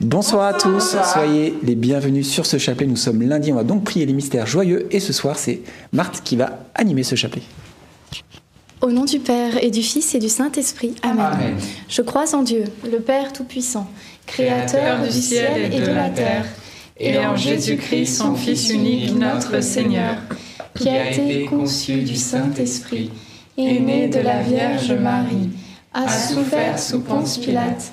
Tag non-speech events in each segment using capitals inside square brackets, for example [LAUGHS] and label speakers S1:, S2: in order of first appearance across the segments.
S1: Bonsoir, à tous, soyez les bienvenus sur ce chapelet. Nous sommes lundi, on va donc prier les mystères joyeux et ce soir c'est Marthe qui va animer ce chapelet.
S2: Au nom du Père et du Fils et du Saint-Esprit. Amen. Je crois en Dieu, le Père Tout-Puissant, Créateur du ciel et de la terre,
S3: et en Jésus-Christ, son Fils unique, notre Seigneur,
S2: qui a été conçu du Saint-Esprit, est né de la Vierge Marie, a souffert sous Ponce Pilate,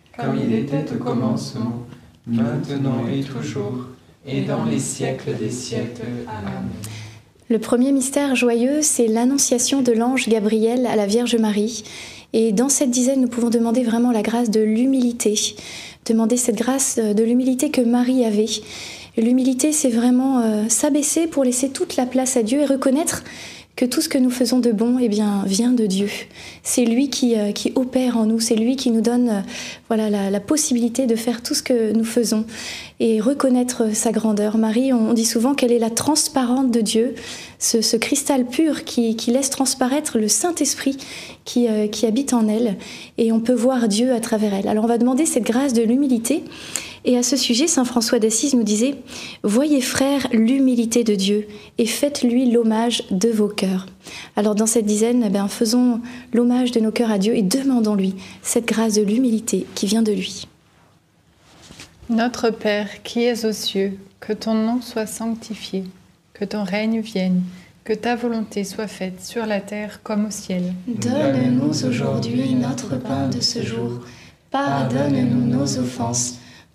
S3: Comme il était au commencement, maintenant et toujours, et dans les siècles des siècles. Amen.
S2: Le premier mystère joyeux, c'est l'annonciation de l'ange Gabriel à la Vierge Marie. Et dans cette dizaine, nous pouvons demander vraiment la grâce de l'humilité, demander cette grâce de l'humilité que Marie avait. L'humilité, c'est vraiment euh, s'abaisser pour laisser toute la place à Dieu et reconnaître que tout ce que nous faisons de bon eh bien, vient de Dieu. C'est lui qui, euh, opère en nous, c'est lui qui nous donne euh, voilà, la, possibilité de faire tout ce que nous faisons et reconnaître sa grandeur. Marie, on dit souvent qu'elle est la transparente de Dieu, ce, cristal pur qui, qui, laisse transparaître le Saint-Esprit qui, euh, qui habite en elle et on peut voir Dieu à travers elle. Alors on va demander cette grâce de l'humilité. Et à ce sujet, Saint François d'Assise nous disait Voyez, frères, l'humilité de Dieu et faites-lui l'hommage de vos cœurs. Alors, dans cette dizaine, eh bien, faisons l'hommage de nos cœurs à Dieu et demandons-lui cette grâce de l'humilité qui vient de lui.
S4: Notre Père qui es aux cieux, que ton nom soit sanctifié, que ton règne vienne, que ta volonté soit faite sur la terre comme au ciel.
S2: Donne-nous aujourd'hui notre pain de ce jour. Pardonne-nous nos offenses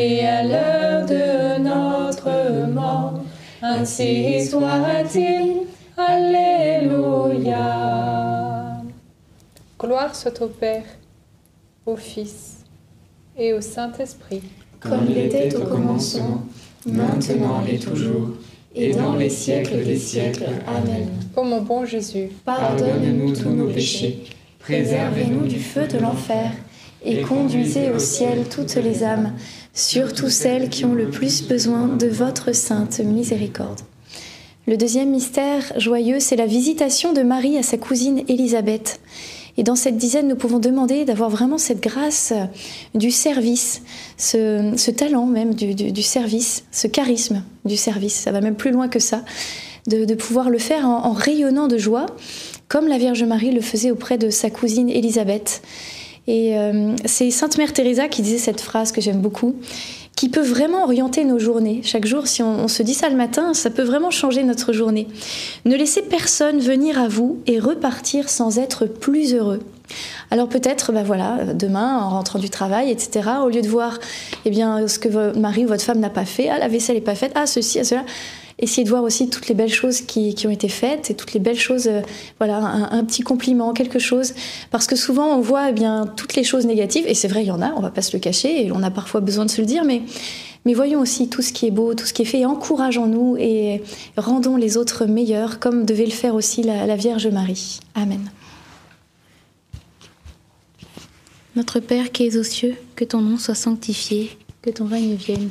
S3: et à l'heure de notre mort. Ainsi soit-il. Alléluia.
S4: Gloire soit au Père, au Fils et au Saint-Esprit.
S3: Comme il était au commencement, maintenant et toujours, et dans les siècles des siècles. Amen.
S4: Ô mon bon Jésus,
S3: Pardonne-nous tous nos péchés, préservez-nous du feu de l'enfer,
S2: et conduisez au ciel toutes les âmes, surtout celles qui ont le plus besoin de votre sainte miséricorde. Le deuxième mystère joyeux, c'est la visitation de Marie à sa cousine Élisabeth. Et dans cette dizaine, nous pouvons demander d'avoir vraiment cette grâce du service, ce, talent même du, service, ce charisme du service. Ça va même plus loin que ça, de, pouvoir le faire en, en, rayonnant de joie, comme la Vierge Marie le faisait auprès de sa cousine Élisabeth. Et euh, c'est Sainte Mère Teresa qui disait cette phrase que j'aime beaucoup, qui peut vraiment orienter nos journées. Chaque jour, si on, se dit ça le matin, ça peut vraiment changer notre journée. Ne laissez personne venir à vous et repartir sans être plus heureux. Alors peut-être, bah voilà, demain, en rentrant du travail, etc., au lieu de voir eh bien, ce que votre mari ou votre femme n'a pas fait, ah, la vaisselle n'est pas faite, ah, ceci, ah, cela, essayer de voir aussi toutes les belles choses qui, ont été faites et toutes les belles choses, euh, voilà, un, petit compliment, quelque chose. Parce que souvent, on voit eh bien toutes les choses négatives, et c'est vrai, il y en a, on va pas se le cacher, et on a parfois besoin de se le dire, mais, voyons aussi tout ce qui est beau, tout ce qui est fait, encourageons-nous et rendons les autres meilleurs, comme devait le faire aussi la, la Vierge Marie. Amen.
S5: Notre Père qui es aux cieux, que ton nom soit sanctifié, que ton règne vienne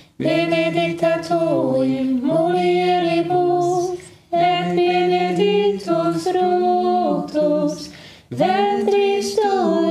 S6: benedicta tu in mulieribus, et benedictus fructus ventris tui,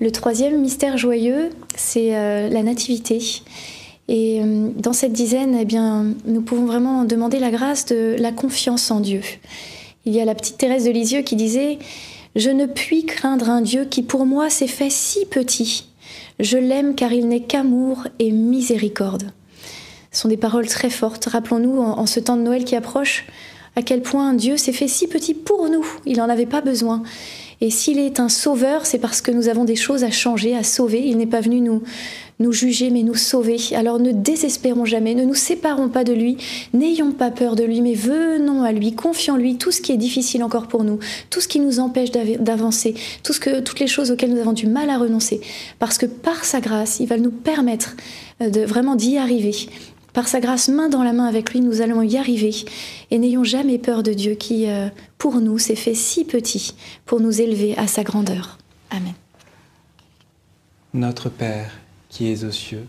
S2: Le troisième mystère joyeux, c'est euh, la nativité. Et euh, dans cette dizaine, eh bien, nous pouvons vraiment demander la grâce de la confiance en Dieu. Il y a la petite Thérèse de Lisieux qui disait Je ne puis craindre un Dieu qui pour moi s'est fait si petit. Je l'aime car il n'est qu'amour et miséricorde. Ce sont des paroles très fortes. Rappelons-nous en, en ce temps de Noël qui approche à quel point Dieu s'est fait si petit pour nous. Il n'en avait pas besoin. Et s'il est un sauveur, c'est parce que nous avons des choses à changer, à sauver. Il n'est pas venu nous, nous juger, mais nous sauver. Alors ne désespérons jamais, ne nous séparons pas de lui, n'ayons pas peur de lui, mais venons à lui, confions lui tout ce qui est difficile encore pour nous, tout ce qui nous empêche d'av- d'avancer, toutes les choses auxquelles nous avons du mal à renoncer. Parce que par sa grâce, il va nous permettre euh, de vraiment d'y arriver. Par sa grâce, main dans la main avec lui, nous allons y arriver. Et n'ayons jamais peur de Dieu qui, euh, pour nous, s'est fait si petit pour nous élever à sa grandeur. Amen.
S7: Notre Père, qui es aux cieux,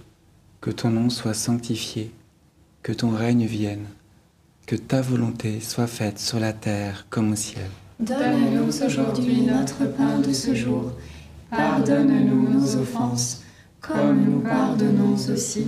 S7: que ton nom soit sanctifié, que ton règne vienne, que ta volonté soit faite sur la terre comme au ciel.
S4: Donne-nous aujourd'hui notre pain de ce jour. Pardonne-nous nos offenses, comme nous pardonnons aussi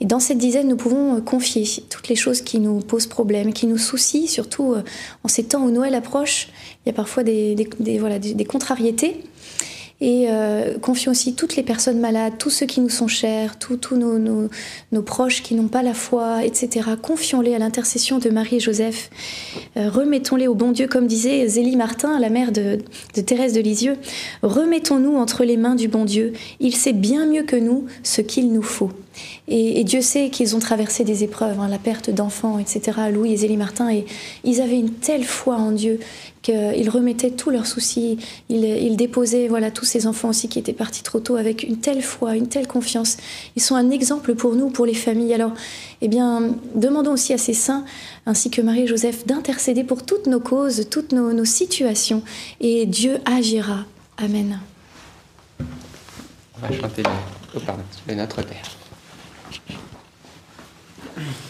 S2: Et dans cette dizaine, nous pouvons euh, confier toutes les choses qui nous posent problème, qui nous soucient, surtout euh, en ces temps où Noël approche. Il y a parfois des, voilà, des, contrariétés. Et euh, confions aussi toutes les personnes malades, tous ceux qui nous sont chers, tous nos, nos- nos proches qui n'ont pas la foi, etc. Confions-les à l'intercession de Marie et Joseph. Remettons-les au bon Dieu, comme disait Zélie Martin, la mère de, de Thérèse de Lisieux. Remettons-nous entre les mains du bon Dieu. Il sait bien mieux que nous ce qu'il nous faut. Et, Dieu sait qu'ils ont traversé des épreuves, hein, la perte d'enfants, etc. Louis et Zélie Martin, et ils avaient une telle foi en Dieu qu'ils remettaient tous leurs soucis. Ils, déposaient voilà tous ces enfants aussi qui étaient partis trop tôt avec une telle foi, une telle confiance. Ils sont un exemple pour nous, pour les familles. Alors, eh bien, demandons aussi à ces saints, ainsi que Marie et Joseph, d'intercéder pour toutes nos causes, toutes nos, situations, et Dieu agira. Amen.
S3: On va chanter le, oh, pardon, Notre Père. Mm-hmm.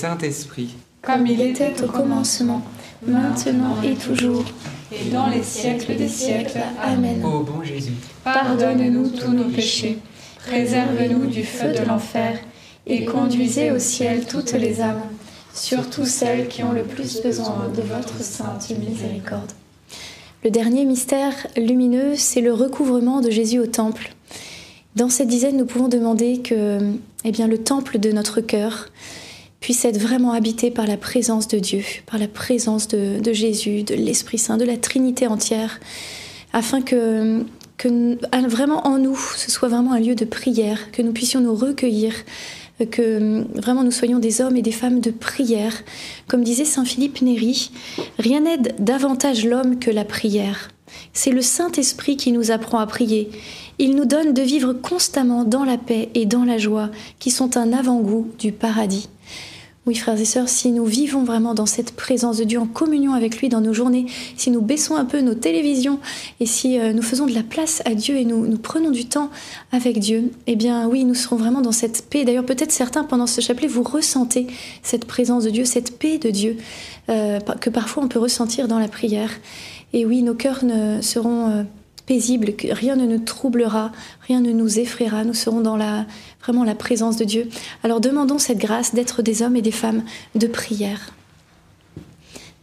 S3: Saint-Esprit.
S4: Comme il
S2: était au commencement, maintenant et toujours,
S6: et dans les siècles des siècles. Amen.
S3: Ô bon Jésus,
S6: pardonne-nous tous nos péchés, préserve-nous du feu de l'enfer, et conduisez au ciel toutes les âmes, surtout celles qui ont le plus besoin de votre sainte miséricorde.
S2: Le dernier mystère lumineux, c'est le recouvrement de Jésus au temple. Dans cette dizaine, nous pouvons demander que eh bien, le temple de notre cœur puisse être vraiment habité par la présence de Dieu, par la présence de, Jésus, de l'Esprit Saint, de la Trinité entière, afin que, que vraiment en nous, ce soit vraiment un lieu de prière, que nous puissions nous recueillir, que vraiment nous soyons des hommes et des femmes de prière. Comme disait Saint Philippe Néri, rien n'aide davantage l'homme que la prière. C'est le Saint-Esprit qui nous apprend à prier. Il nous donne de vivre constamment dans la paix et dans la joie, qui sont un avant-goût du paradis. Oui, frères et sœurs, si nous vivons vraiment dans cette présence de Dieu, en communion avec lui dans nos journées, si nous baissons un peu nos télévisions et si euh, nous faisons de la place à Dieu et nous, prenons du temps avec Dieu, eh bien oui, nous serons vraiment dans cette paix. D'ailleurs, peut-être certains pendant ce chapelet, vous ressentez cette présence de Dieu, cette paix de Dieu euh, que parfois on peut ressentir dans la prière. Et oui, nos cœurs ne seront... Euh, paisibles, que rien ne nous troublera, rien ne nous effraiera, nous serons dans la, vraiment la présence de Dieu. Alors demandons cette grâce d'être des hommes et des femmes de prière.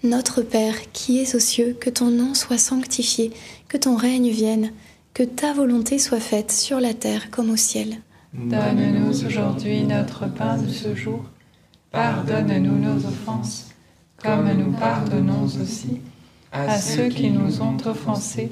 S2: Notre Père qui es aux cieux, que ton nom soit sanctifié, que ton règne vienne, que ta volonté soit faite sur la terre comme au ciel.
S4: Donne-nous aujourd'hui notre pain de ce jour. Pardonne-nous nos offenses, comme nous pardonnons aussi à ceux qui nous ont offensés,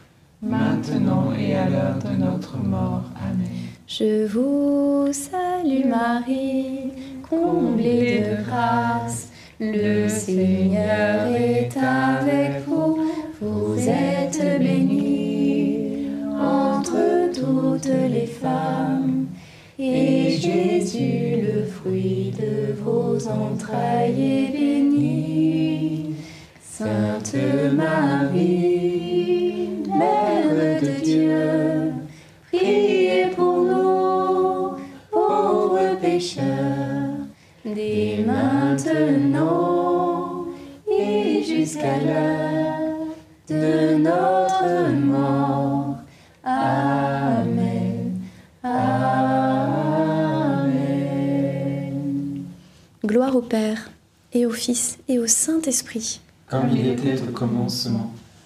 S4: maintenant et à l'heure de notre mort. Amen.
S2: Je vous salue Marie, comblée de grâce, le Seigneur est avec vous, vous êtes bénie entre toutes les femmes et Jésus, le fruit de vos entrailles, est béni. Sainte Marie, Mère de Dieu,
S6: priez pour nous, pauvres pécheurs, dès maintenant et jusqu'à l'heure de notre mort. Amen. Amen.
S2: Gloire au Père, et au Fils, et au Saint-Esprit.
S4: Comme il était au commencement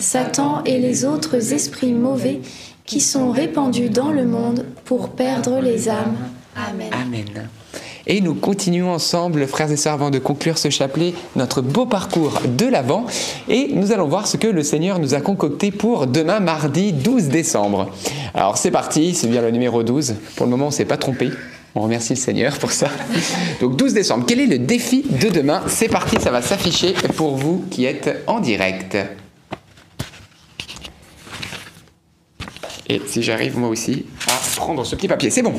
S2: Satan et les autres esprits mauvais qui sont répandus dans le monde pour perdre les âmes. Amen.
S3: Amen. Et nous continuons ensemble, frères et sœurs, avant de conclure ce chapelet, notre beau parcours de l'Avent. Et nous allons voir ce que le Seigneur nous a concocté pour demain, mardi 12 décembre. Alors c'est parti, c'est bien le numéro 12. Pour le moment, on ne s'est pas trompé. On remercie le Seigneur pour ça. Donc 12 décembre, quel est le défi de demain? C'est parti, ça va s'afficher pour vous qui êtes en direct. Et si j'arrive moi aussi à prendre ce petit papier, c'est bon.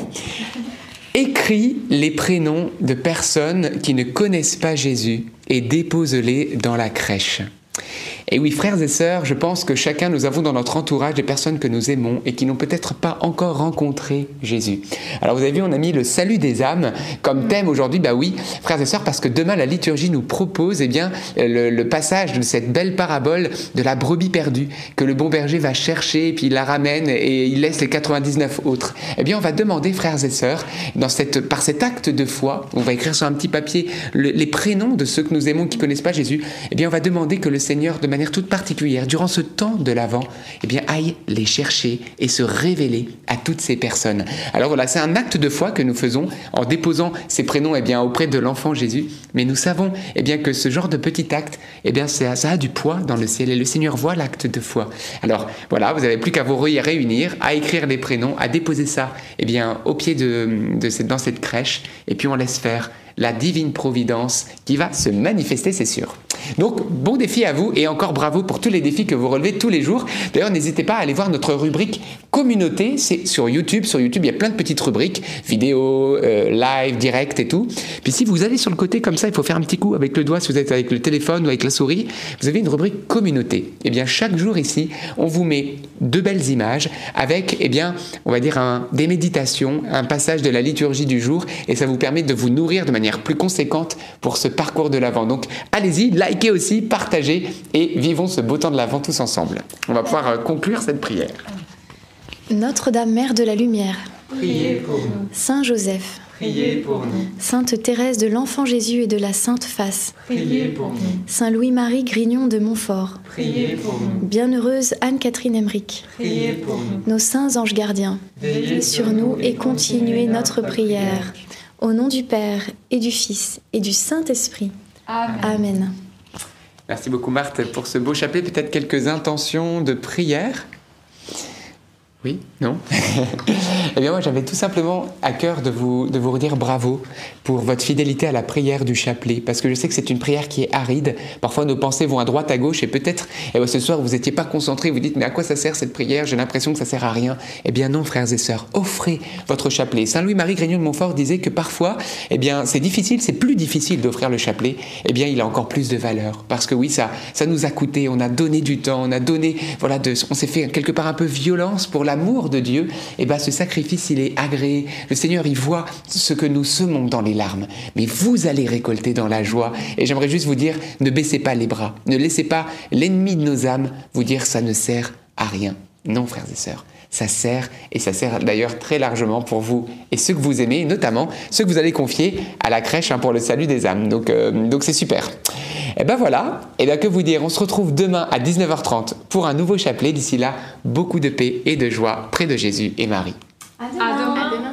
S3: Écris les prénoms de personnes qui ne connaissent pas Jésus et dépose-les dans la crèche. Et oui, frères et sœurs, je pense que chacun, nous avons dans notre entourage des personnes que nous aimons et qui n'ont peut-être pas encore rencontré Jésus. Alors vous avez vu, on a mis le salut des âmes comme thème aujourd'hui. Bah oui, frères et sœurs, parce que demain la liturgie nous propose eh bien le, le passage de cette belle parabole de la brebis perdue que le bon berger va chercher et puis il la ramène et il laisse les 99 autres. Eh bien, on va demander, frères et sœurs, dans cette, par cet acte de foi, on va écrire sur un petit papier le- les prénoms de ceux que nous aimons qui connaissent pas Jésus. Eh bien, on va demander que le Seigneur, de manière toute particulière, durant ce temps de l'Avent, eh bien, aille les chercher et se révéler à toutes ces personnes. Alors voilà, c'est un acte de foi que nous faisons en déposant ces prénoms eh bien, auprès de l'enfant Jésus. Mais nous savons eh bien, que ce genre de petit acte, eh bien, ça, a du poids dans le ciel et le Seigneur voit l'acte de foi. Alors voilà, vous n'avez plus qu'à vous réunir, à écrire les prénoms, à déposer ça eh bien, au pied de, de cette, dans cette crèche, et puis on laisse faire la divine providence qui va se manifester, c'est sûr. Donc, bon défi à vous et encore bravo pour tous les défis que vous relevez tous les jours. D'ailleurs, n'hésitez pas à aller voir notre rubrique communauté, c'est sur YouTube. Sur YouTube, il y a plein de petites rubriques, vidéo, euh, live, direct et tout. Puis si vous allez sur le côté comme ça, il faut faire un petit coup avec le doigt si vous êtes avec le téléphone ou avec la souris. Vous avez une rubrique communauté. Et bien, chaque jour ici, on vous met deux belles images avec, eh bien, on va dire un, des méditations, un passage de la liturgie du jour, et ça vous permet de vous nourrir de manière plus conséquente pour ce parcours de l'Avent. Donc, allez-y, likez aussi, partagez, et vivons ce beau temps de l'Avent tous ensemble. On va pouvoir euh, conclure cette prière.
S2: Notre-Dame, Mère de la Lumière,
S4: Priez pour nous.
S2: Saint Joseph,
S4: Priez pour nous.
S2: Sainte Thérèse de l'Enfant Jésus et de la Sainte Face,
S4: Priez pour nous.
S2: Saint Louis-Marie Grignon de Montfort,
S4: Priez pour nous.
S2: Bienheureuse Anne-Catherine Emmerich,
S4: Priez pour nous.
S2: nos saints anges gardiens,
S4: Veillez
S2: sur nous et continuez notre prière. Au nom du Père et du Fils et du Saint-Esprit.
S8: Amen.
S2: Amen.
S3: Merci beaucoup Marthe pour ce beau chapelet. Peut-être quelques intentions de prière Oui Non [LAUGHS] Eh bien moi j'avais tout simplement à cœur de vous, de vous redire bravo pour votre fidélité à la prière du chapelet. Parce que je sais que c'est une prière qui est aride. Parfois nos pensées vont à droite, à gauche et peut-être eh ben, ce soir vous n'étiez pas concentré. Vous dites mais à quoi ça sert cette prière? J'ai l'impression que ça sert à rien. Eh bien non frères et sœurs, offrez votre chapelet. Saint Louis-Marie Grignon de Montfort disait que parfois eh bien c'est difficile, c'est plus difficile d'offrir le chapelet. Eh bien il a encore plus de valeur. Parce que oui, ça, ça nous a coûté, on a donné du temps, on a donné, voilà, on s'est fait quelque part un peu violence pour l'amour de Dieu. Eh bien ce sacrifice, il est agréé. Le Seigneur, il voit ce que nous semons dans les larmes. Mais vous allez récolter dans la joie. Et j'aimerais juste vous dire, ne baissez pas les bras. Ne laissez pas l'ennemi de nos âmes vous dire ça ne sert à rien. Non, frères et sœurs, ça sert, et ça sert d'ailleurs très largement pour vous et ceux que vous aimez, notamment ceux que vous allez confier à la crèche hein, pour le salut des âmes. Donc euh, c'est super. Et eh ben voilà, et bien que vous dire, on se retrouve demain à 19h30 pour un nouveau chapelet. D'ici là, beaucoup de paix et de joie près de Jésus et Marie.
S2: À demain. À demain.